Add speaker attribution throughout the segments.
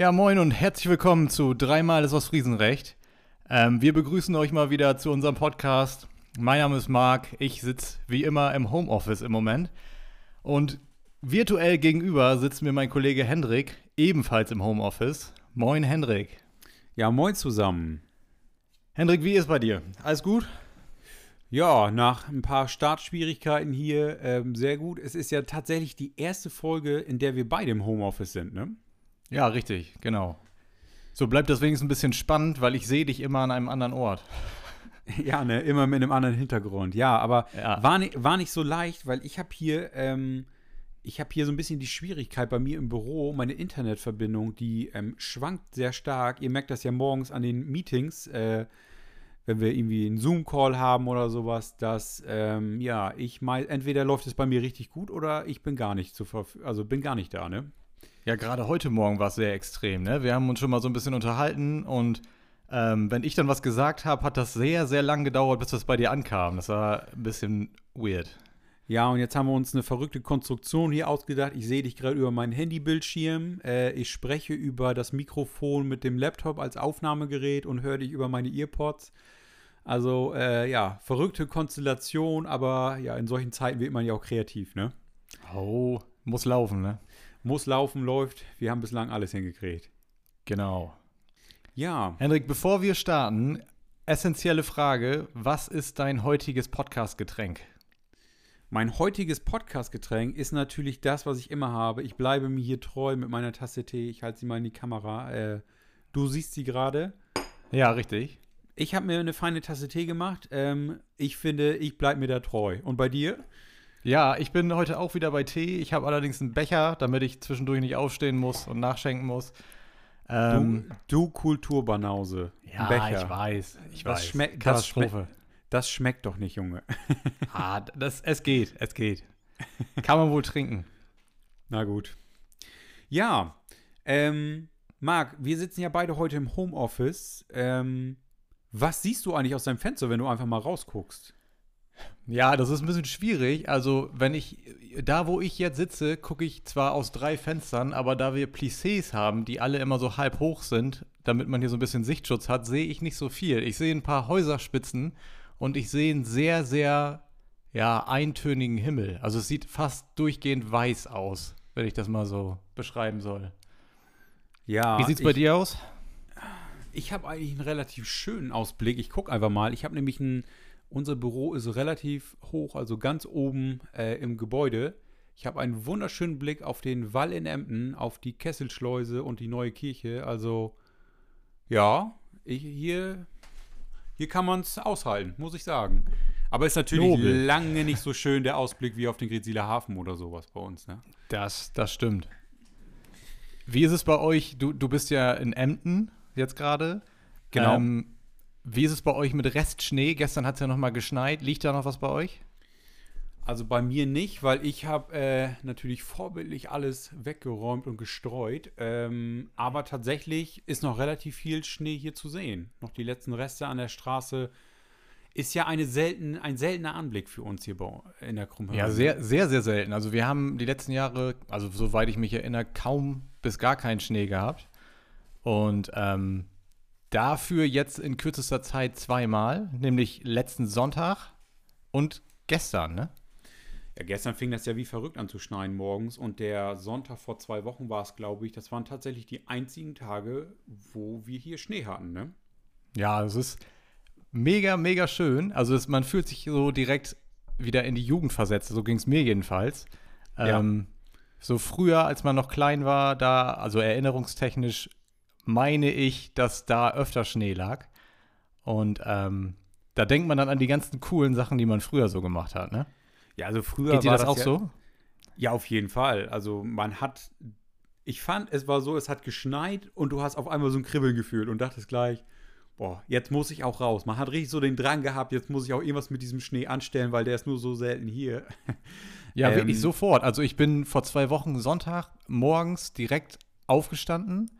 Speaker 1: Ja, moin und herzlich willkommen zu Dreimal ist aus Friesenrecht. Ähm, wir begrüßen euch mal wieder zu unserem Podcast. Mein Name ist Marc, ich sitze wie immer im Homeoffice im Moment. Und virtuell gegenüber sitzt mir mein Kollege Hendrik, ebenfalls im Homeoffice. Moin Hendrik.
Speaker 2: Ja, moin zusammen.
Speaker 1: Hendrik, wie ist bei dir? Alles gut?
Speaker 2: Ja, nach ein paar Startschwierigkeiten hier ähm, sehr gut. Es ist ja tatsächlich die erste Folge, in der wir beide im Homeoffice sind, ne?
Speaker 1: Ja, richtig, genau. So bleibt das wenigstens ein bisschen spannend, weil ich sehe dich immer an einem anderen Ort.
Speaker 2: Ja, ne, immer mit einem anderen Hintergrund. Ja, aber
Speaker 1: Ja.
Speaker 2: War, ni war nicht so leicht, weil ich habe hier, ähm, ich habe hier so ein bisschen die Schwierigkeit bei mir im Büro, meine Internetverbindung, die ähm, schwankt sehr stark. Ihr merkt das ja morgens an den Meetings, äh, wenn wir irgendwie einen Zoom-Call haben oder sowas, dass, ähm, ja, ich mei entweder läuft es bei mir richtig gut oder ich bin gar nicht zu also bin gar nicht da, ne?
Speaker 1: Ja, gerade heute Morgen war es sehr extrem, ne? Wir haben uns schon mal so ein bisschen unterhalten und ähm, wenn ich dann was gesagt habe, hat das sehr, sehr lang gedauert, bis das bei dir ankam. Das war ein bisschen weird.
Speaker 2: Ja, und jetzt haben wir uns eine verrückte Konstruktion hier ausgedacht. Ich sehe dich gerade über meinen Handybildschirm. Äh, ich spreche über das Mikrofon mit dem Laptop als Aufnahmegerät und höre dich über meine Earpods. Also, äh, ja, verrückte Konstellation, aber ja, in solchen Zeiten wird man ja auch kreativ, ne?
Speaker 1: Oh, muss laufen, ne?
Speaker 2: Muss laufen, läuft. Wir haben bislang alles hingekriegt.
Speaker 1: Genau.
Speaker 2: Ja,
Speaker 1: Hendrik, bevor wir starten, essentielle Frage: Was ist dein heutiges Podcast-Getränk?
Speaker 2: mein heutiges Podcast-Getränk ist natürlich das, was ich immer habe. Ich bleibe mir hier treu mit meiner Tasse Tee. Ich halte sie mal in die Kamera. Äh, du siehst sie gerade.
Speaker 1: Ja, richtig.
Speaker 2: Ich habe mir eine feine Tasse Tee gemacht. Ähm, ich finde, ich bleibe mir da treu. Und bei dir?
Speaker 1: Ja, ich bin heute auch wieder bei Tee. Ich habe allerdings einen Becher, damit ich zwischendurch nicht aufstehen muss und nachschenken muss. Ähm,
Speaker 2: du, du Kulturbanause.
Speaker 1: ja,
Speaker 2: Becher.
Speaker 1: ich weiß. Ich
Speaker 2: Das
Speaker 1: weiß.
Speaker 2: schmeckt- das
Speaker 1: Katastrophe.
Speaker 2: Das schmeckt doch nicht, Junge.
Speaker 1: Ah, das, es geht, es geht. Kann man wohl trinken.
Speaker 2: Na gut. Ja, ähm, Marc, wir sitzen ja beide heute im Homeoffice. Ähm, was siehst du eigentlich aus deinem Fenster, wenn du einfach mal rausguckst?
Speaker 1: Ja, das ist ein bisschen schwierig. Also, wenn ich, da wo ich jetzt sitze, gucke ich zwar aus drei Fenstern, aber da wir Plissés haben, die alle immer so halb hoch sind, damit man hier so ein bisschen Sichtschutz hat, sehe ich nicht so viel. Ich sehe ein paar Häuserspitzen und ich sehe einen sehr, sehr, ja, eintönigen Himmel. Also, es sieht fast durchgehend weiß aus, wenn ich das mal so beschreiben soll.
Speaker 2: Ja,
Speaker 1: Wie sieht's
Speaker 2: ich,
Speaker 1: bei dir aus?
Speaker 2: Ich habe eigentlich einen relativ schönen Ausblick. Ich gucke einfach mal. Ich habe nämlich ein, unser Büro ist relativ hoch, also ganz oben äh, im Gebäude. Ich habe einen wunderschönen Blick auf den Wall in Emden, auf die Kesselschleuse und die neue Kirche. Also, ja, ich, hier, hier kann man es aushalten, muss ich sagen. Aber ist natürlich
Speaker 1: Nobel.
Speaker 2: lange nicht so schön der Ausblick wie auf den Gretsieler Hafen oder sowas bei uns. Ne?
Speaker 1: Das, das stimmt. Wie ist es bei euch? Du, du bist ja in Emden jetzt gerade.
Speaker 2: Genau.
Speaker 1: Ähm, wie ist es bei euch mit Restschnee? Gestern hat es ja noch mal geschneit. Liegt da noch was bei euch?
Speaker 2: Also bei mir nicht, weil ich habe äh, natürlich vorbildlich alles weggeräumt und gestreut. Ähm, aber tatsächlich ist noch relativ viel Schnee hier zu sehen. Noch die letzten Reste an der Straße. Ist ja eine selten, ein seltener Anblick für uns hier bei, in der Krummhöhe.
Speaker 1: Ja, sehr, sehr, sehr selten. Also wir haben die letzten Jahre, also soweit ich mich erinnere, kaum bis gar keinen Schnee gehabt. Und ähm, dafür jetzt in kürzester Zeit zweimal, nämlich letzten Sonntag und gestern, ne?
Speaker 2: Ja, gestern fing das ja wie verrückt an zu schneien morgens und der Sonntag vor zwei Wochen war es, glaube ich. Das waren tatsächlich die einzigen Tage, wo wir hier Schnee hatten, ne?
Speaker 1: Ja, es ist mega, mega schön. Also es, man fühlt sich so direkt wieder in die Jugend versetzt. So ging es mir jedenfalls.
Speaker 2: Ja.
Speaker 1: Ähm, so früher, als man noch klein war, da, also erinnerungstechnisch, meine ich, dass da öfter Schnee lag. Und ähm, da denkt man dann an die ganzen coolen Sachen, die man früher so gemacht hat, ne?
Speaker 2: Ja, also früher
Speaker 1: Geht dir
Speaker 2: war
Speaker 1: das auch
Speaker 2: ja,
Speaker 1: so?
Speaker 2: Ja, auf jeden Fall. Also man hat, ich fand, es war so, es hat geschneit und du hast auf einmal so ein Kribbeln gefühlt und dachtest gleich, boah, jetzt muss ich auch raus. Man hat richtig so den Drang gehabt, jetzt muss ich auch irgendwas mit diesem Schnee anstellen, weil der ist nur so selten hier.
Speaker 1: Ja,
Speaker 2: Ähm,
Speaker 1: wirklich sofort. Also ich bin vor zwei Wochen Sonntag morgens direkt aufgestanden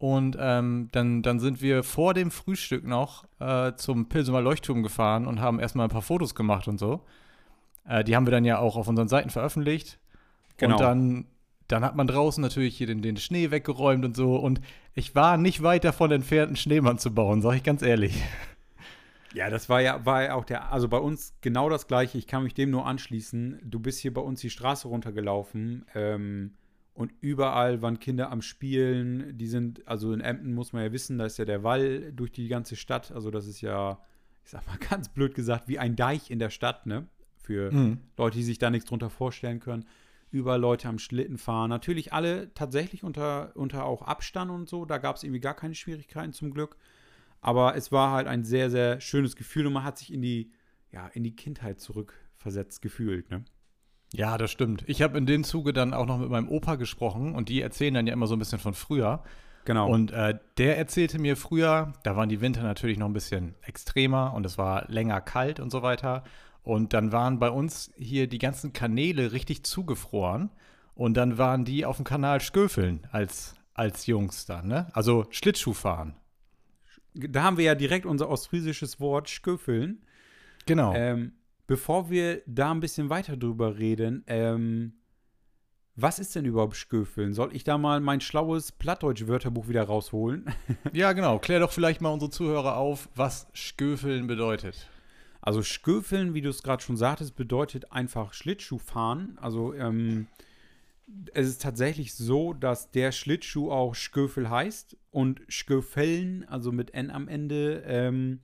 Speaker 1: und ähm, dann, dann sind wir vor dem Frühstück noch äh, zum Pilsumer Leuchtturm gefahren und haben erstmal ein paar Fotos gemacht und so. Äh, die haben wir dann ja auch auf unseren Seiten veröffentlicht.
Speaker 2: Genau.
Speaker 1: Und dann dann hat man draußen natürlich hier den, den Schnee weggeräumt und so. Und ich war nicht weit davon entfernt, einen Schneemann zu bauen, sag ich ganz ehrlich.
Speaker 2: Ja, das war ja, war ja auch der, also bei uns genau das gleiche. Ich kann mich dem nur anschließen. Du bist hier bei uns die Straße runtergelaufen ähm, und überall waren Kinder am Spielen. Die sind, also in Emden muss man ja wissen, da ist ja der Wall durch die ganze Stadt. Also das ist ja, ich sag mal ganz blöd gesagt, wie ein Deich in der Stadt, ne? Für mhm. Leute, die sich da nichts drunter vorstellen können. Über Leute am Schlitten fahren. Natürlich alle tatsächlich unter, unter auch Abstand und so. Da gab es irgendwie gar keine Schwierigkeiten zum Glück. Aber es war halt ein sehr, sehr schönes Gefühl und man hat sich in die, ja, in die Kindheit zurückversetzt gefühlt, ne?
Speaker 1: Ja, das stimmt. Ich habe in dem Zuge dann auch noch mit meinem Opa gesprochen und die erzählen dann ja immer so ein bisschen von früher.
Speaker 2: Genau.
Speaker 1: Und äh, der erzählte mir früher, da waren die Winter natürlich noch ein bisschen extremer und es war länger kalt und so weiter. Und dann waren bei uns hier die ganzen Kanäle richtig zugefroren. Und dann waren die auf dem Kanal Sköfeln als, als Jungs dann, ne? Also Schlittschuhfahren
Speaker 2: da haben wir ja direkt unser ostfriesisches Wort Sköfeln.
Speaker 1: Genau.
Speaker 2: Ähm, bevor wir da ein bisschen weiter drüber reden, ähm, was ist denn überhaupt Sköfeln? Soll ich da mal mein schlaues Plattdeutsch-Wörterbuch wieder rausholen?
Speaker 1: ja, genau. Klär doch vielleicht mal unsere Zuhörer auf, was Sköfeln bedeutet.
Speaker 2: Also Sköfeln, wie du es gerade schon sagtest, bedeutet einfach Schlittschuhfahren. Also ähm, es ist tatsächlich so, dass der Schlittschuh auch Sköfel heißt und Sköfeln, also mit N am Ende, ähm,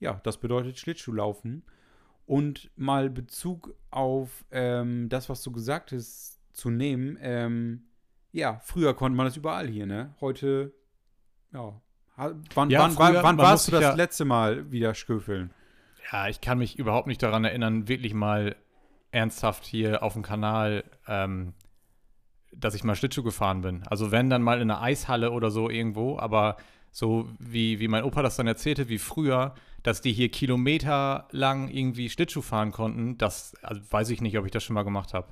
Speaker 2: ja, das bedeutet Schlittschuhlaufen. Und mal Bezug auf ähm, das, was du gesagt hast, zu nehmen, ähm, ja, früher konnte man das überall hier, ne? Heute, ja. Wann, ja, wann, früher, wann warst du das ja, letzte Mal wieder Sköfeln?
Speaker 1: Ja, ich kann mich überhaupt nicht daran erinnern, wirklich mal ernsthaft hier auf dem Kanal ähm, dass ich mal Schlittschuh gefahren bin. Also wenn dann mal in einer Eishalle oder so irgendwo, aber so wie, wie mein Opa das dann erzählte, wie früher, dass die hier kilometerlang irgendwie Schlittschuh fahren konnten, das also weiß ich nicht, ob ich das schon mal gemacht habe.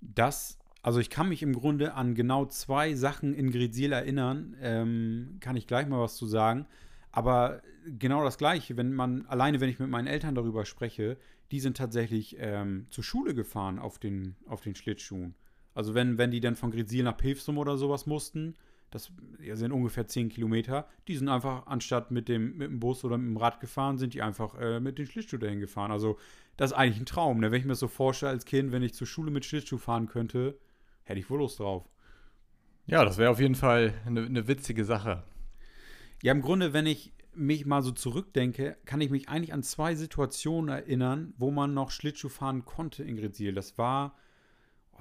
Speaker 2: Das, also ich kann mich im Grunde an genau zwei Sachen in Grezil erinnern, ähm, kann ich gleich mal was zu sagen. Aber genau das Gleiche, wenn man, alleine wenn ich mit meinen Eltern darüber spreche, die sind tatsächlich ähm, zur Schule gefahren auf den, auf den Schlittschuhen. Also wenn, wenn die dann von Grezil nach Pilsum oder sowas mussten, das sind ungefähr 10 Kilometer, die sind einfach, anstatt mit dem, mit dem Bus oder mit dem Rad gefahren, sind die einfach äh, mit den Schlittschuh dahin gefahren. Also das ist eigentlich ein Traum. Ne? Wenn ich mir das so vorstelle als Kind, wenn ich zur Schule mit Schlittschuh fahren könnte, hätte ich wohl Lust drauf.
Speaker 1: Ja, das wäre auf jeden Fall eine, eine witzige Sache.
Speaker 2: Ja, im Grunde, wenn ich mich mal so zurückdenke, kann ich mich eigentlich an zwei Situationen erinnern, wo man noch Schlittschuh fahren konnte in Grezil. Das war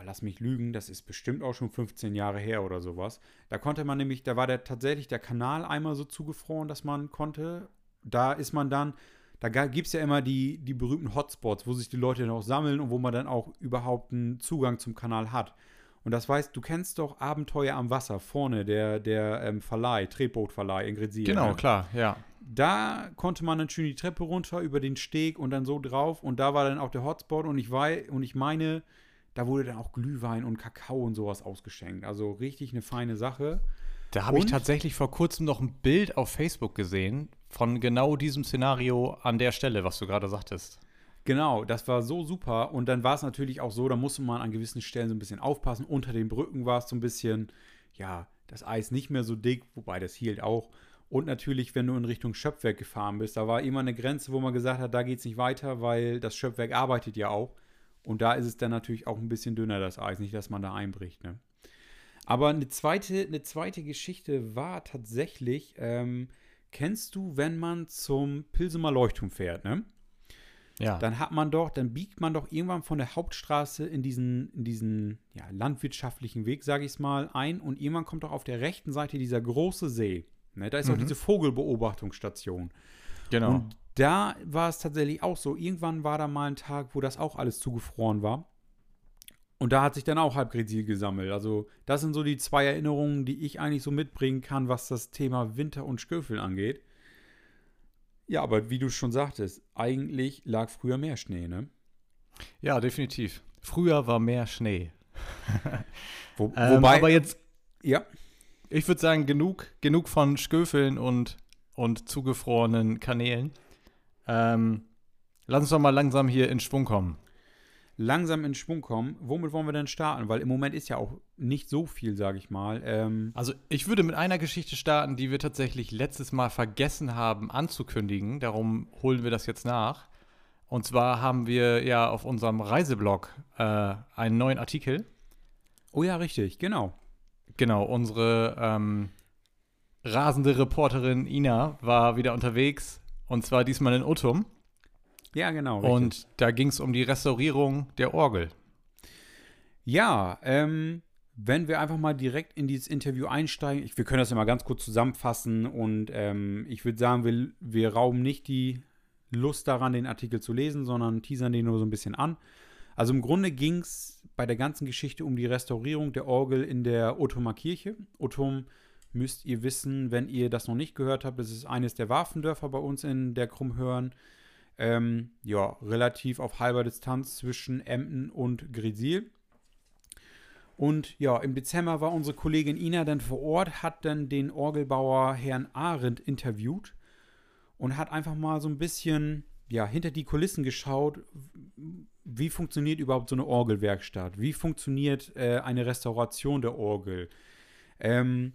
Speaker 2: oh, lass mich lügen, das ist bestimmt auch schon 15 Jahre her oder sowas. Da konnte man nämlich, da war der tatsächlich der Kanal einmal so zugefroren, dass man konnte. Da ist man dann, da gibt es ja immer die, die berühmten Hotspots, wo sich die Leute dann auch sammeln und wo man dann auch überhaupt einen Zugang zum Kanal hat. Und das weißt, du kennst doch Abenteuer am Wasser, vorne, der, der ähm, Verleih, Tretbootverleih in Grezil.
Speaker 1: Genau, ne? klar, ja.
Speaker 2: Da konnte man dann schön die Treppe runter über den Steg und dann so drauf und da war dann auch der Hotspot und ich, weiß, und ich meine, da wurde dann auch Glühwein und Kakao und sowas ausgeschenkt. Also richtig eine feine Sache.
Speaker 1: Da habe ich tatsächlich vor kurzem noch ein Bild auf Facebook gesehen von genau diesem Szenario an der Stelle, was du gerade sagtest.
Speaker 2: Genau, das war so super. Und dann war es natürlich auch so, da musste man an gewissen Stellen so ein bisschen aufpassen. Unter den Brücken war es so ein bisschen, ja, das Eis nicht mehr so dick, wobei das hielt auch. Und natürlich, wenn du in Richtung Schöpfwerk gefahren bist, da war immer eine Grenze, wo man gesagt hat, da geht es nicht weiter, weil das Schöpfwerk arbeitet ja auch. Und da ist es dann natürlich auch ein bisschen dünner, das Eis, nicht, dass man da einbricht. Ne? Aber eine zweite, eine zweite Geschichte war tatsächlich, ähm, kennst du, wenn man zum Pilsumer Leuchtturm fährt, ne? Ja. Dann hat man doch, dann biegt man doch irgendwann von der Hauptstraße in diesen, in diesen ja, landwirtschaftlichen Weg, sage ich es mal, ein und irgendwann kommt doch auf der rechten Seite dieser große See. Ne? Da ist mhm. auch diese Vogelbeobachtungsstation. Genau. Und da war es tatsächlich auch so. Irgendwann war da mal ein Tag, wo das auch alles zugefroren war. Und da hat sich dann auch halb Grezil gesammelt. Also, das sind so die zwei Erinnerungen, die ich eigentlich so mitbringen kann, was das Thema Winter und Sköfel angeht. Ja, aber wie du schon sagtest, eigentlich lag früher mehr Schnee, ne?
Speaker 1: Ja, definitiv. Früher war mehr Schnee.
Speaker 2: Wo, ähm, wobei,
Speaker 1: aber jetzt, ja. Ich würde sagen, genug, genug von Sköfeln und, und zugefrorenen Kanälen. Ähm, lass uns doch mal langsam hier in Schwung kommen.
Speaker 2: langsam in Schwung kommen. Womit wollen wir denn starten? Weil im Moment ist ja auch nicht so viel, sage ich mal. Ähm,
Speaker 1: Also ich würde mit einer Geschichte starten, die wir tatsächlich letztes Mal vergessen haben anzukündigen. Darum holen wir das jetzt nach. Und zwar haben wir ja auf unserem Reiseblog äh, einen neuen Artikel.
Speaker 2: oh ja, richtig, genau.
Speaker 1: Genau, unsere ähm, rasende Reporterin Ina war wieder unterwegs. Und zwar diesmal in Uttum.
Speaker 2: Ja, genau. Richtig.
Speaker 1: Und da ging es um die Restaurierung der Orgel.
Speaker 2: Ja, ähm, wenn wir einfach mal direkt in dieses Interview einsteigen, ich, wir können das ja mal ganz kurz zusammenfassen und ähm, ich würde sagen, wir, wir rauben nicht die Lust daran, den Artikel zu lesen, sondern teasern den nur so ein bisschen an. Also im Grunde ging es bei der ganzen Geschichte um die Restaurierung der Orgel in der Ottomer Kirche. Ottum müsst ihr wissen, wenn ihr das noch nicht gehört habt, es ist eines der Waffendörfer bei uns in der Krummhörn. Ähm, ja, relativ auf halber Distanz zwischen Emden und Gresil. Und ja, im Dezember war unsere Kollegin Ina dann vor Ort, hat dann den Orgelbauer Herrn Arendt interviewt und hat einfach mal so ein bisschen ja, hinter die Kulissen geschaut, wie funktioniert überhaupt so eine Orgelwerkstatt? Wie funktioniert äh, eine Restauration der Orgel? Ähm,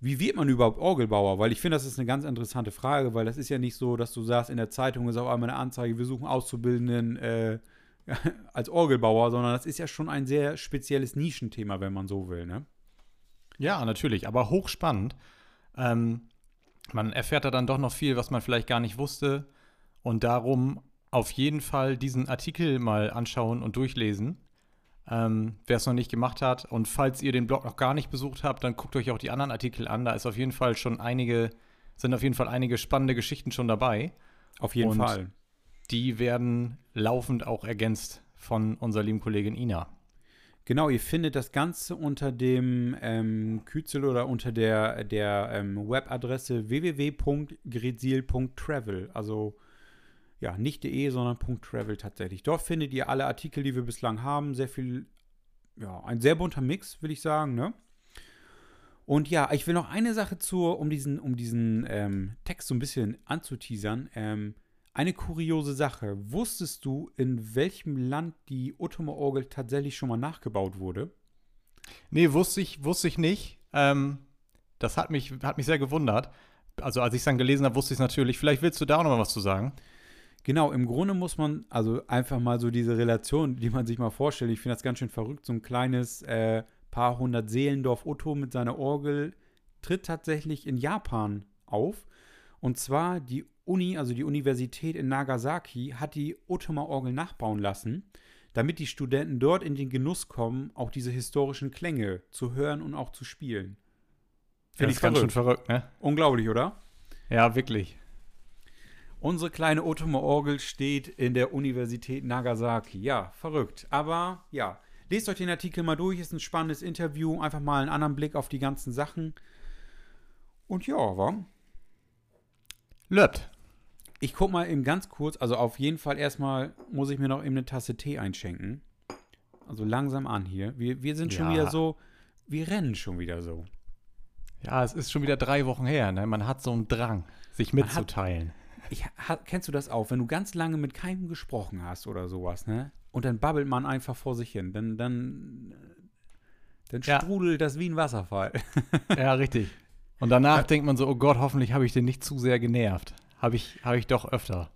Speaker 2: wie wird man überhaupt Orgelbauer? Weil ich finde, das ist eine ganz interessante Frage, weil das ist ja nicht so, dass du sagst, in der Zeitung ist auf einmal eine Anzeige, wir suchen Auszubildenden äh, als Orgelbauer, sondern das ist ja schon ein sehr spezielles Nischenthema, wenn man so will, ne?
Speaker 1: Ja, natürlich, aber hochspannend. Ähm, man erfährt da dann doch noch viel, was man vielleicht gar nicht wusste. Und darum auf jeden Fall diesen Artikel mal anschauen und durchlesen. Ähm, Wer es noch nicht gemacht hat. Und falls ihr den Blog noch gar nicht besucht habt, dann guckt euch auch die anderen Artikel an. Da ist auf jeden Fall schon einige, sind auf jeden Fall einige spannende Geschichten schon dabei.
Speaker 2: Auf jeden
Speaker 1: Und
Speaker 2: Fall.
Speaker 1: Die werden laufend auch ergänzt von unserer lieben Kollegin Ina.
Speaker 2: Genau, ihr findet das Ganze unter dem ähm, Kürzel oder unter der, der ähm, Webadresse www.grezil.travel. Also ja, nicht de, sondern .travel tatsächlich. Dort findet ihr alle Artikel, die wir bislang haben. Sehr viel, ja, ein sehr bunter Mix, will ich sagen, ne? Und ja, ich will noch eine Sache zu, um diesen, um diesen ähm, Text so ein bisschen anzuteasern. Ähm, eine kuriose Sache. Wusstest du, in welchem Land die Ottomer Orgel tatsächlich schon mal nachgebaut wurde?
Speaker 1: Nee, wusste ich, wusste ich nicht. Ähm, das hat mich, hat mich sehr gewundert. Also, als ich es dann gelesen habe, wusste ich es natürlich. Vielleicht willst du da auch noch mal was zu sagen.
Speaker 2: Genau, im Grunde muss man, also einfach mal so diese Relation, die man sich mal vorstellt. Ich finde das ganz schön verrückt. So ein kleines äh, paar hundert Seelendorf Otto mit seiner Orgel tritt tatsächlich in Japan auf. Und zwar die Uni, also die Universität in Nagasaki, hat die Ottomer Orgel nachbauen lassen, damit die Studenten dort in den Genuss kommen, auch diese historischen Klänge zu hören und auch zu spielen.
Speaker 1: Finde ich ganz schön verrückt, ne?
Speaker 2: Unglaublich, oder?
Speaker 1: Ja, wirklich.
Speaker 2: Unsere kleine Ottomer Orgel steht in der Universität Nagasaki. Ja, verrückt. Aber ja, lest euch den Artikel mal durch. Ist ein spannendes Interview. Einfach mal einen anderen Blick auf die ganzen Sachen. Und ja, wa?
Speaker 1: Löbt.
Speaker 2: Ich guck mal eben ganz kurz. Also auf jeden Fall erstmal muss ich mir noch eben eine Tasse Tee einschenken. Also langsam an hier. Wir, wir sind schon
Speaker 1: Ja.
Speaker 2: wieder so. Wir rennen schon wieder so.
Speaker 1: Ja, es ist schon wieder drei Wochen her, ne? Man hat so einen Drang, sich mitzuteilen.
Speaker 2: Ich, kennst du das auch, wenn du ganz lange mit keinem gesprochen hast oder sowas, ne? Und dann babbelt man einfach vor sich hin. Dann, dann, dann
Speaker 1: Ja.
Speaker 2: strudelt das wie ein Wasserfall.
Speaker 1: ja, richtig. Und danach denkt man so, oh Gott, hoffentlich habe ich den nicht zu sehr genervt. Habe ich, habe ich doch öfter.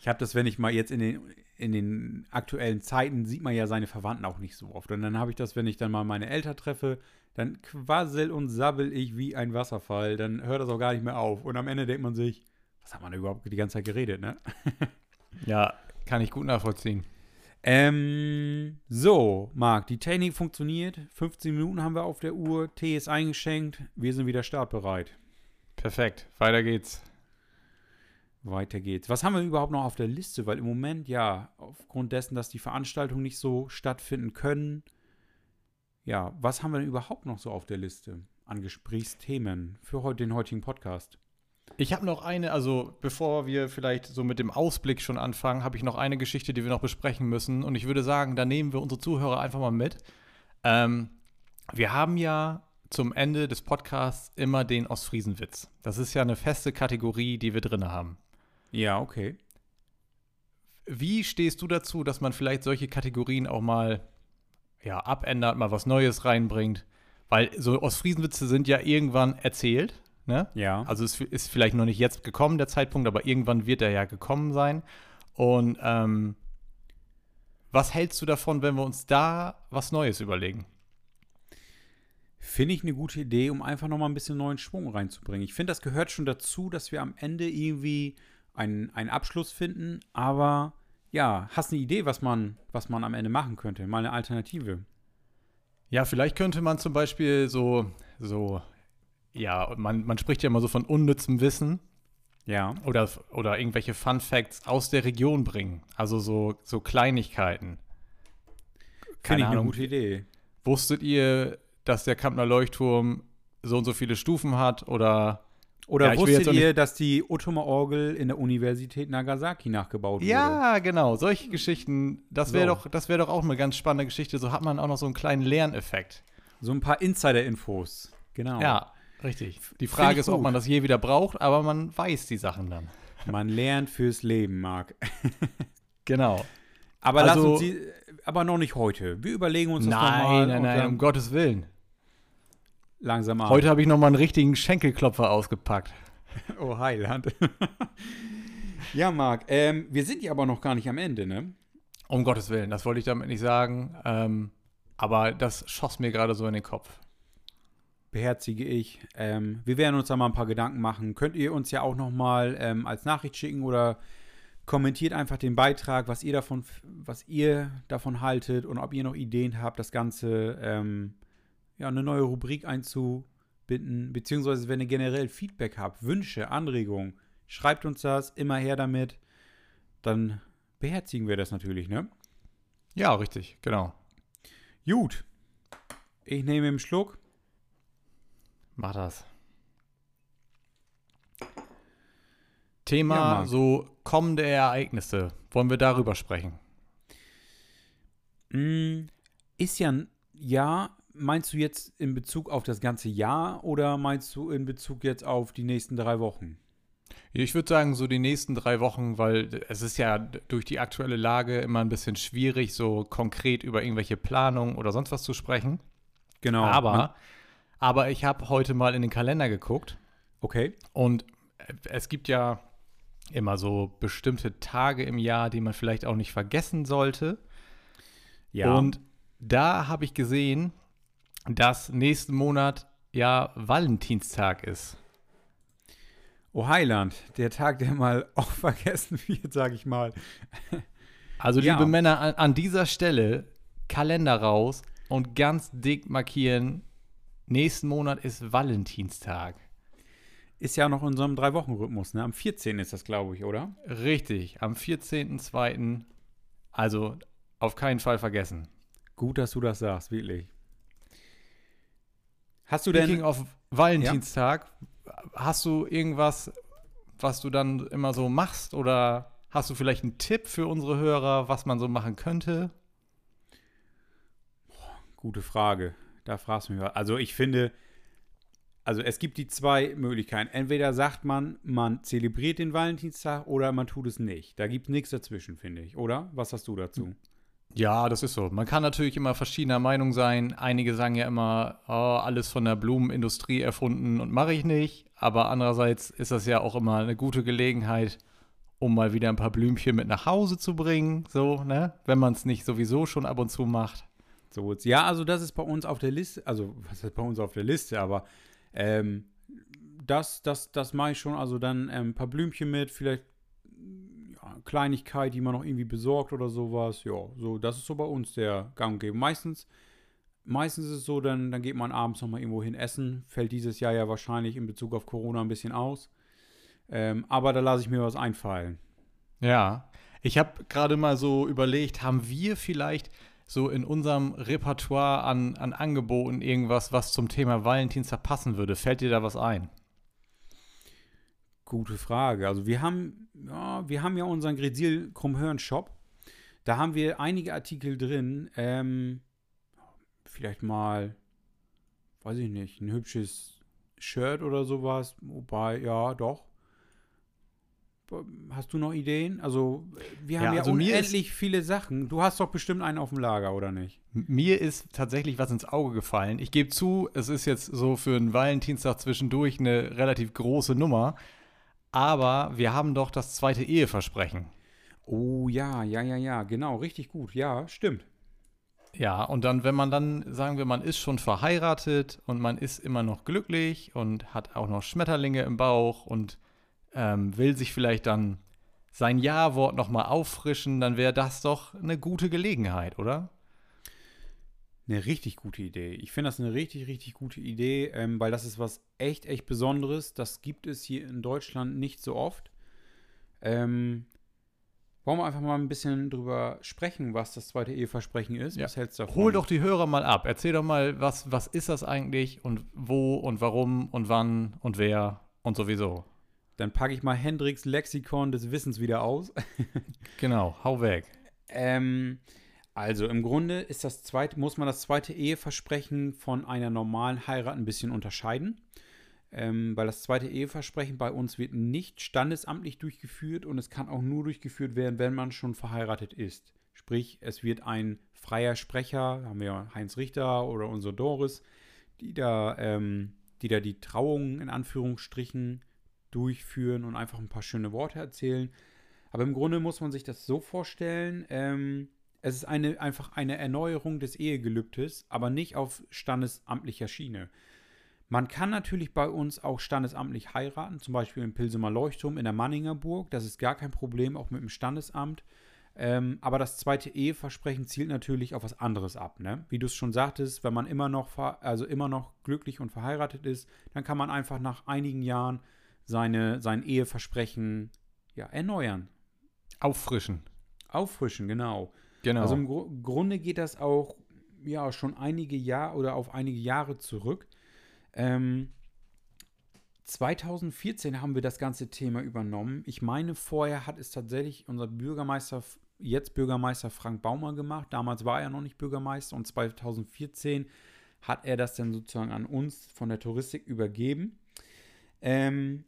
Speaker 2: Ich habe das, wenn ich mal jetzt in den, in den aktuellen Zeiten sieht man ja seine Verwandten auch nicht so oft. Und dann habe ich das, wenn ich dann mal meine Eltern treffe, dann quassel und sabbel ich wie ein Wasserfall. Dann hört das auch gar nicht mehr auf. Und am Ende denkt man sich, was hat man überhaupt die ganze Zeit geredet, ne?
Speaker 1: Ja, kann ich gut nachvollziehen.
Speaker 2: Ähm, so, Marc, die Technik funktioniert. 15 Minuten haben wir auf der Uhr. Tee ist eingeschenkt. Wir sind wieder startbereit.
Speaker 1: Perfekt. Weiter geht's.
Speaker 2: Weiter geht's. Was haben wir überhaupt noch auf der Liste? Weil im Moment, ja, aufgrund dessen, dass die Veranstaltungen nicht so stattfinden können, ja, was haben wir denn überhaupt noch so auf der Liste an Gesprächsthemen für heute, den heutigen Podcast?
Speaker 1: Ich habe noch eine, also bevor wir vielleicht so mit dem Ausblick schon anfangen, habe ich noch eine Geschichte, die wir noch besprechen müssen. Und ich würde sagen, da nehmen wir unsere Zuhörer einfach mal mit. Ähm, wir haben ja zum Ende des Podcasts immer den Ostfriesenwitz. Das ist ja eine feste Kategorie, die wir drin haben.
Speaker 2: Ja, okay.
Speaker 1: wie stehst du dazu, dass man vielleicht solche Kategorien auch mal ja, abändert, mal was Neues reinbringt? Weil so Ostfriesenwitze sind ja irgendwann erzählt. Ne?
Speaker 2: Ja.
Speaker 1: Also es ist vielleicht noch nicht jetzt gekommen, der Zeitpunkt, aber irgendwann wird er ja gekommen sein. Und ähm, was hältst du davon, wenn wir uns da was Neues überlegen?
Speaker 2: Finde ich eine gute Idee, um einfach nochmal ein bisschen neuen Schwung reinzubringen. Ich finde, das gehört schon dazu, dass wir am Ende irgendwie einen, einen Abschluss finden. Aber ja, hast eine Idee, was man, was man am Ende machen könnte? Mal eine Alternative.
Speaker 1: Ja, vielleicht könnte man zum Beispiel so, so, ja, man, man spricht ja immer so von unnützem Wissen.
Speaker 2: Ja.
Speaker 1: Oder, oder irgendwelche Fun Facts aus der Region bringen. Also so, so Kleinigkeiten.
Speaker 2: Finde ich eine gute Idee.
Speaker 1: Wusstet ihr, dass der Kampner Leuchtturm so und so viele Stufen hat? Oder
Speaker 2: Oder
Speaker 1: Ja,
Speaker 2: wusstet ihr, dass die Ottomer-Orgel in der Universität Nagasaki nachgebaut wurde?
Speaker 1: Ja, genau, solche Geschichten, das wäre
Speaker 2: So.
Speaker 1: doch, das wäre doch auch eine ganz spannende Geschichte. So hat man auch noch so einen kleinen Lerneffekt.
Speaker 2: So ein paar Insider-Infos. Genau.
Speaker 1: Ja, richtig. Die Frage ist, ob
Speaker 2: gut.
Speaker 1: man das je wieder braucht, aber man weiß die Sachen dann.
Speaker 2: Man lernt fürs Leben, Marc.
Speaker 1: Genau.
Speaker 2: Aber lass
Speaker 1: Also-
Speaker 2: uns die, aber noch nicht heute. Wir überlegen uns das
Speaker 1: Nein,
Speaker 2: nochmal
Speaker 1: nein, nein,
Speaker 2: dann
Speaker 1: um Gottes Willen.
Speaker 2: langsam an.
Speaker 1: Heute habe ich noch mal einen richtigen Schenkelklopfer ausgepackt.
Speaker 2: Oh, Heiland. ja, Marc, ähm, wir sind ja aber noch gar nicht am Ende, ne?
Speaker 1: Um Gottes Willen, das wollte ich damit nicht sagen. Ähm, aber das schoss mir gerade so in den Kopf.
Speaker 2: Beherzige ich. Ähm, wir werden uns da mal ein paar Gedanken machen. Könnt ihr uns ja auch noch mal ähm, als Nachricht schicken oder kommentiert einfach den Beitrag, was ihr davon, was ihr davon haltet und ob ihr noch Ideen habt, das Ganze ähm, ja eine neue Rubrik einzubinden, beziehungsweise wenn ihr generell Feedback habt, Wünsche, Anregungen, schreibt uns das immer her damit. Dann beherzigen wir das natürlich, ne?
Speaker 1: Ja, richtig, genau.
Speaker 2: Gut. Ich nehme einen Schluck.
Speaker 1: Mach das.
Speaker 2: Ja,
Speaker 1: Thema
Speaker 2: Marc.
Speaker 1: so kommende Ereignisse. Wollen wir darüber sprechen?
Speaker 2: Mm, Ist ja ein Jahr, meinst du jetzt in Bezug auf das ganze Jahr oder meinst du in Bezug jetzt auf die nächsten drei Wochen?
Speaker 1: Ich würde sagen, so die nächsten drei Wochen, weil es ist ja durch die aktuelle Lage immer ein bisschen schwierig, so konkret über irgendwelche Planungen oder sonst was zu sprechen.
Speaker 2: Genau.
Speaker 1: aber, aber ich habe heute mal in den Kalender geguckt
Speaker 2: okay.
Speaker 1: und es gibt ja immer so bestimmte Tage im Jahr, die man vielleicht auch nicht vergessen sollte.
Speaker 2: Ja.
Speaker 1: Und da habe ich gesehen, dass nächsten Monat ja Valentinstag ist.
Speaker 2: oh Heiland, der Tag, der mal auch vergessen wird, sage ich mal.
Speaker 1: Also,
Speaker 2: Ja.
Speaker 1: liebe Männer, an, an dieser Stelle Kalender raus und ganz dick markieren, nächsten Monat ist Valentinstag.
Speaker 2: Ist ja noch in unserem Drei-Wochen-Rhythmus, ne? Am 14. ist das, glaube ich, oder?
Speaker 1: Richtig, am 14.02. Also auf keinen Fall vergessen.
Speaker 2: Gut, dass du das sagst, wirklich. Hast du
Speaker 1: Speaking
Speaker 2: denn.
Speaker 1: of Valentinstag, hast du irgendwas, was du dann immer so machst oder hast du vielleicht einen Tipp für unsere Hörer, was man so machen könnte?
Speaker 2: Gute Frage. Da fragst du mich was. Also ich finde, also es gibt die zwei Möglichkeiten. Entweder sagt man, man zelebriert den Valentinstag oder man tut es nicht. Da gibt es nichts dazwischen, finde ich, oder? Was hast du dazu?
Speaker 1: Ja, das ist so. Man kann natürlich immer verschiedener Meinung sein. Einige sagen ja immer, oh, alles von der Blumenindustrie erfunden und mache ich nicht. Aber andererseits ist das ja auch immer eine gute Gelegenheit, um mal wieder ein paar Blümchen mit nach Hause zu bringen. So, ne? Wenn man es nicht sowieso schon ab und zu macht.
Speaker 2: So, ja, also das ist bei uns auf der Liste, also was ist bei uns auf der Liste, aber ähm, das, das, das mache ich schon, also dann ähm, ein paar Blümchen mit, vielleicht ja, Kleinigkeit, die man noch irgendwie besorgt oder sowas. Ja, so, das ist so bei uns der Gang und Gäbe. Meistens, meistens ist es so, dann, dann geht man abends nochmal irgendwo hin essen. Fällt dieses Jahr ja wahrscheinlich in Bezug auf Corona ein bisschen aus. Ähm, aber da lasse ich mir was einfallen.
Speaker 1: Ja. Ich habe gerade mal so überlegt, haben wir vielleicht so in unserem Repertoire an, an Angeboten irgendwas, was zum Thema Valentinstag passen würde? Fällt dir da was ein?
Speaker 2: Gute Frage. Also wir haben, ja, wir haben ja unseren Gresil Krummhörn Shop. Da haben wir einige Artikel drin. Ähm, vielleicht mal, weiß ich nicht, ein hübsches Shirt oder sowas. Wobei, ja, doch. Hast du noch Ideen? Also, wir haben
Speaker 1: Ja,
Speaker 2: ja,
Speaker 1: also mir
Speaker 2: unendlich viele Sachen. Du hast doch bestimmt einen auf dem Lager, oder nicht?
Speaker 1: Mir ist tatsächlich was ins Auge gefallen. Ich gebe zu, es ist jetzt so für einen Valentinstag zwischendurch eine relativ große Nummer. Aber wir haben doch das zweite Eheversprechen.
Speaker 2: Oh ja, ja, ja, ja, genau, richtig gut. Ja, stimmt.
Speaker 1: Ja, und dann, wenn man dann, sagen wir, man ist schon verheiratet und man ist immer noch glücklich und hat auch noch Schmetterlinge im Bauch und ähm, will sich vielleicht dann sein Ja-Wort nochmal auffrischen, dann wäre das doch eine gute Gelegenheit, oder?
Speaker 2: Eine richtig gute Idee. Ich finde das eine richtig, richtig gute Idee, ähm, weil das ist was echt, echt Besonderes. Das gibt es hier in Deutschland nicht so oft. Ähm, wollen wir einfach mal ein bisschen drüber sprechen, was das zweite Eheversprechen ist?
Speaker 1: Ja.
Speaker 2: Was hältst du davon?
Speaker 1: Hol doch die Hörer mal ab. Erzähl doch mal, was, was ist das eigentlich und wo und warum und wann und wer und sowieso.
Speaker 2: Dann packe ich mal Hendricks Lexikon des Wissens wieder aus.
Speaker 1: Genau, hau weg.
Speaker 2: Ähm, also im Grunde ist das zweite, muss man das zweite Eheversprechen von einer normalen Heirat ein bisschen unterscheiden. Ähm, weil das zweite Eheversprechen bei uns wird nicht standesamtlich durchgeführt und es kann auch nur durchgeführt werden, wenn man schon verheiratet ist. Sprich, es wird ein freier Sprecher, haben wir Heinz Richter oder unsere Doris, die da, ähm, die da die Trauung in Anführungsstrichen durchführen und einfach ein paar schöne Worte erzählen. Aber im Grunde muss man sich das so vorstellen, ähm, es ist eine, einfach eine Erneuerung des Ehegelübdes, aber nicht auf standesamtlicher Schiene. Man kann natürlich bei uns auch standesamtlich heiraten, zum Beispiel im Pilsemer Leuchtturm in der Manninger Burg. Das ist gar kein Problem, auch mit dem Standesamt. Ähm, aber das zweite Eheversprechen zielt natürlich auf was anderes ab. Ne? Wie du es schon sagtest, wenn man immer noch, also immer noch glücklich und verheiratet ist, dann kann man einfach nach einigen Jahren seine, sein Eheversprechen ja, erneuern.
Speaker 1: Auffrischen.
Speaker 2: Auffrischen, genau.
Speaker 1: Genau.
Speaker 2: Also im Gru Grunde geht das auch ja schon einige Jahre oder auf einige Jahre zurück. Ähm, 2014 haben wir das ganze Thema übernommen. Ich meine, vorher hat es tatsächlich unser Bürgermeister, jetzt Bürgermeister Frank Baumer gemacht. Damals war er noch nicht Bürgermeister und 2014 hat er das dann sozusagen an uns von der Touristik übergeben. Ähm,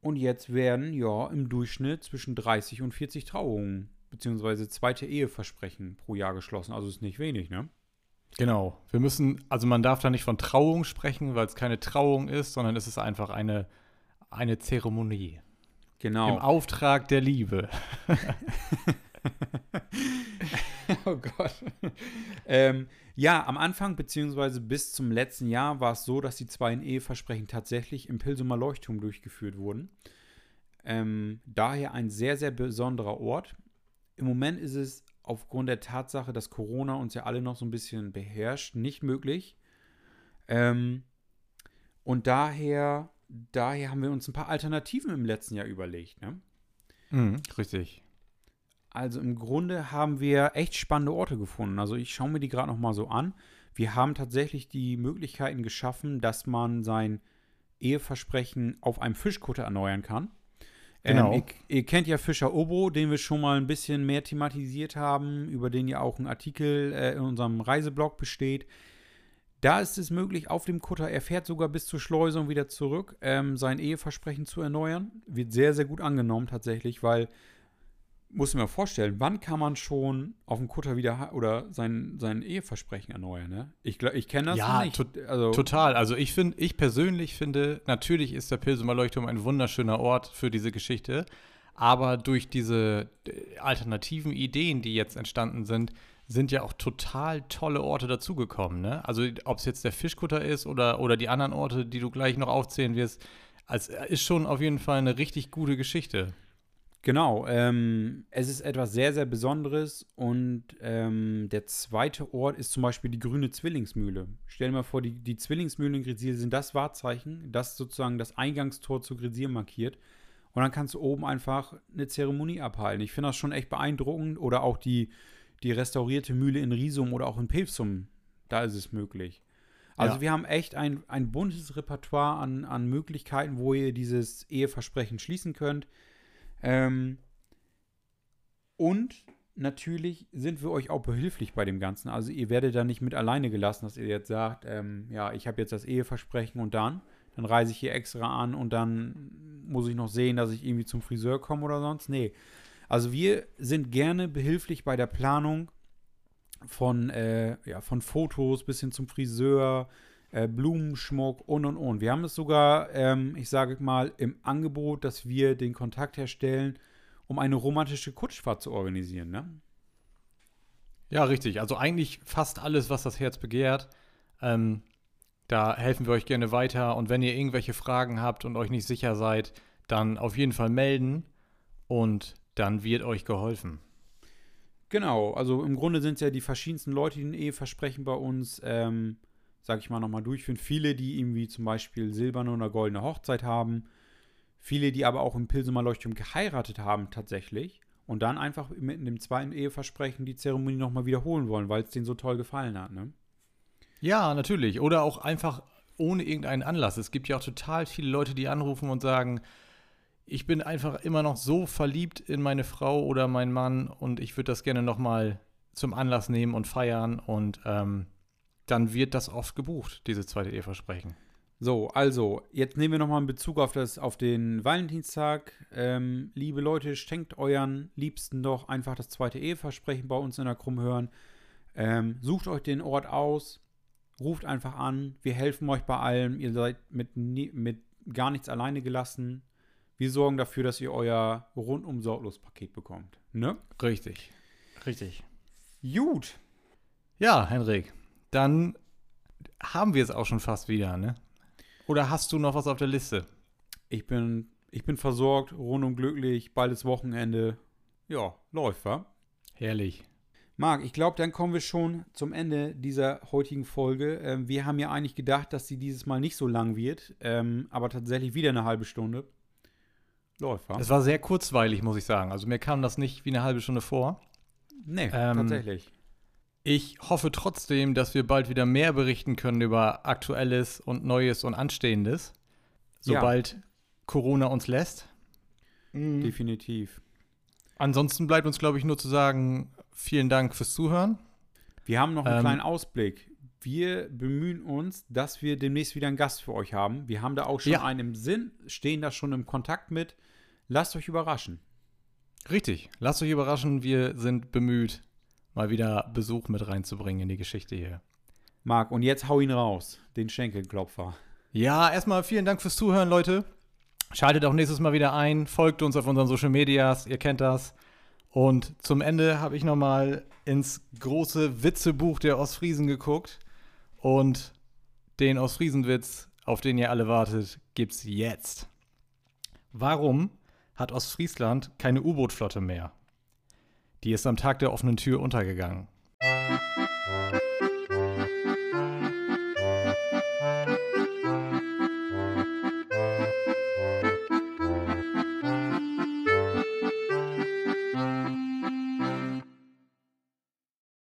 Speaker 2: und jetzt werden ja im Durchschnitt zwischen 30 und 40 Trauungen beziehungsweise zweite Eheversprechen pro Jahr geschlossen. Also ist nicht wenig, ne?
Speaker 1: Genau. Wir müssen, also man darf da nicht von Trauung sprechen, weil es keine Trauung ist, sondern es ist einfach eine, eine Zeremonie.
Speaker 2: Genau.
Speaker 1: Im Auftrag der Liebe.
Speaker 2: oh Gott. ähm, ja, am Anfang beziehungsweise bis zum letzten Jahr war es so, dass die zwei Eheversprechen tatsächlich im Pilsumer Leuchtturm durchgeführt wurden. Ähm, daher ein sehr, sehr besonderer Ort. Im Moment ist es aufgrund der Tatsache, dass Corona uns ja alle noch so ein bisschen beherrscht, nicht möglich. Ähm, und daher, daher haben wir uns ein paar Alternativen im letzten Jahr überlegt. Ne?
Speaker 1: Mhm, richtig.
Speaker 2: Also im Grunde haben wir echt spannende Orte gefunden. Also ich schaue mir die gerade noch mal so an. Wir haben tatsächlich die Möglichkeiten geschaffen, dass man sein Eheversprechen auf einem Fischkutter erneuern kann.
Speaker 1: Genau.
Speaker 2: Ähm, ihr, ihr kennt ja Fischer Obo, den wir schon mal ein bisschen mehr thematisiert haben, über den ja auch ein Artikel äh, in unserem Reiseblog besteht. Da ist es möglich, auf dem Kutter, er fährt sogar bis zur Schleuse und wieder zurück, ähm, sein Eheversprechen zu erneuern. Wird sehr, sehr gut angenommen tatsächlich, weil, muss ich mir vorstellen, wann kann man schon auf dem Kutter wieder oder sein, sein Eheversprechen erneuern, ne? Ich, ich kenne das
Speaker 1: Ja,
Speaker 2: nicht.
Speaker 1: tot-
Speaker 2: also,
Speaker 1: Total. Also ich finde, ich persönlich finde, natürlich ist der Pilsumer Leuchtturm ein wunderschöner Ort für diese Geschichte. Aber durch diese äh, alternativen Ideen, die jetzt entstanden sind, sind ja auch total tolle Orte dazugekommen. Ne? Also ob es jetzt der Fischkutter ist oder, oder die anderen Orte, die du gleich noch aufzählen wirst, als, äh, ist schon auf jeden Fall eine richtig gute Geschichte.
Speaker 2: Genau, ähm, es ist etwas sehr, sehr Besonderes und ähm, der zweite Ort ist zum Beispiel die grüne Zwillingsmühle. Stell dir mal vor, die, die Zwillingsmühlen in Grisier sind das Wahrzeichen, das sozusagen das Eingangstor zu Grisier markiert. Und dann kannst du oben einfach eine Zeremonie abhalten. Ich finde das schon echt beeindruckend. Oder auch die, die restaurierte Mühle in Riesum oder auch in Pilsum, da ist es möglich. Also
Speaker 1: Ja.
Speaker 2: wir haben echt ein, ein buntes Repertoire an, an Möglichkeiten, wo ihr dieses Eheversprechen schließen könnt. Ähm, und natürlich sind wir euch auch behilflich bei dem Ganzen. Also ihr werdet da nicht mit alleine gelassen, dass ihr jetzt sagt, ähm, ja, ich habe jetzt das Eheversprechen und dann, dann reise ich hier extra an und dann muss ich noch sehen, dass ich irgendwie zum Friseur komme oder sonst. Nee. Also wir sind gerne behilflich bei der Planung von, äh, ja, von Fotos bis hin zum Friseur, äh, Blumenschmuck und und und. Wir haben es sogar, ähm, ich sage mal, im Angebot, dass wir den Kontakt herstellen, um eine romantische Kutschfahrt zu organisieren, ne?
Speaker 1: Ja, richtig. Also eigentlich fast alles, was das Herz begehrt. Ähm, da helfen wir euch gerne weiter. Und wenn ihr irgendwelche Fragen habt und euch nicht sicher seid, dann auf jeden Fall melden und dann wird euch geholfen.
Speaker 2: Genau, also im Grunde sind es ja die verschiedensten Leute, die ein Eheversprechen bei uns, ähm, sag ich mal, nochmal durchführen. Viele, die irgendwie zum Beispiel silberne oder goldene Hochzeit haben. Viele, die aber auch im Pilsumer Leuchtturm geheiratet haben tatsächlich und dann einfach mit dem zweiten Eheversprechen die Zeremonie nochmal wiederholen wollen, weil es denen so toll gefallen hat, ne?
Speaker 1: Ja, natürlich. Oder auch einfach ohne irgendeinen Anlass. Es gibt ja auch total viele Leute, die anrufen und sagen, ich bin einfach immer noch so verliebt in meine Frau oder meinen Mann und ich würde das gerne nochmal zum Anlass nehmen und feiern und ähm, dann wird das oft gebucht, dieses zweite Eheversprechen.
Speaker 2: So, also, jetzt nehmen wir nochmal einen Bezug auf, das, auf den Valentinstag. Ähm, liebe Leute, schenkt euren Liebsten doch einfach das zweite Eheversprechen bei uns in der Krummhören. Ähm, sucht euch den Ort aus, ruft einfach an, wir helfen euch bei allem. Ihr seid mit, mit gar nichts alleine gelassen. Wir sorgen dafür, dass ihr euer rundum sorglos Paket bekommt. Ne?
Speaker 1: Richtig. Richtig.
Speaker 2: Gut.
Speaker 1: Ja, Henrik, dann haben wir es auch schon fast wieder, ne? Oder hast du noch was auf der Liste?
Speaker 2: Ich bin, ich bin versorgt, rundum glücklich, baldes Wochenende. Ja, läuft, wa?
Speaker 1: Herrlich.
Speaker 2: Marc, ich glaube, dann kommen wir schon zum Ende dieser heutigen Folge. Ähm, wir haben ja eigentlich gedacht, dass sie dieses Mal nicht so lang wird, ähm, aber tatsächlich wieder eine halbe Stunde.
Speaker 1: Läuft, wa? Es war sehr kurzweilig, muss ich sagen. Also mir kam das nicht wie eine halbe Stunde vor.
Speaker 2: Nee, ähm, tatsächlich.
Speaker 1: Ich hoffe trotzdem, dass wir bald wieder mehr berichten können über Aktuelles und Neues und Anstehendes, sobald ja. Corona uns lässt.
Speaker 2: Mhm. Definitiv.
Speaker 1: Ansonsten bleibt uns, glaube ich, nur zu sagen, vielen Dank fürs Zuhören.
Speaker 2: Wir haben noch einen ähm, kleinen Ausblick. Wir bemühen uns, dass wir demnächst wieder einen Gast für euch haben. Wir haben da auch schon ja. einen im Sinn, stehen da schon im Kontakt mit. Lasst euch überraschen.
Speaker 1: Richtig, lasst euch überraschen. Wir sind bemüht, mal wieder Besuch mit reinzubringen in die Geschichte hier.
Speaker 2: Marc, und jetzt hau ihn raus, den Schenkelklopfer.
Speaker 1: Ja, erstmal vielen Dank fürs Zuhören, Leute. Schaltet auch nächstes Mal wieder ein, folgt uns auf unseren Social Medias, ihr kennt das. Und zum Ende habe ich nochmal ins große Witzebuch der Ostfriesen geguckt. Und den Ostfriesenwitz, auf den ihr alle wartet, gibt's jetzt. Warum hat Ostfriesland keine U-Boot-Flotte mehr? Die ist am Tag der offenen Tür untergegangen.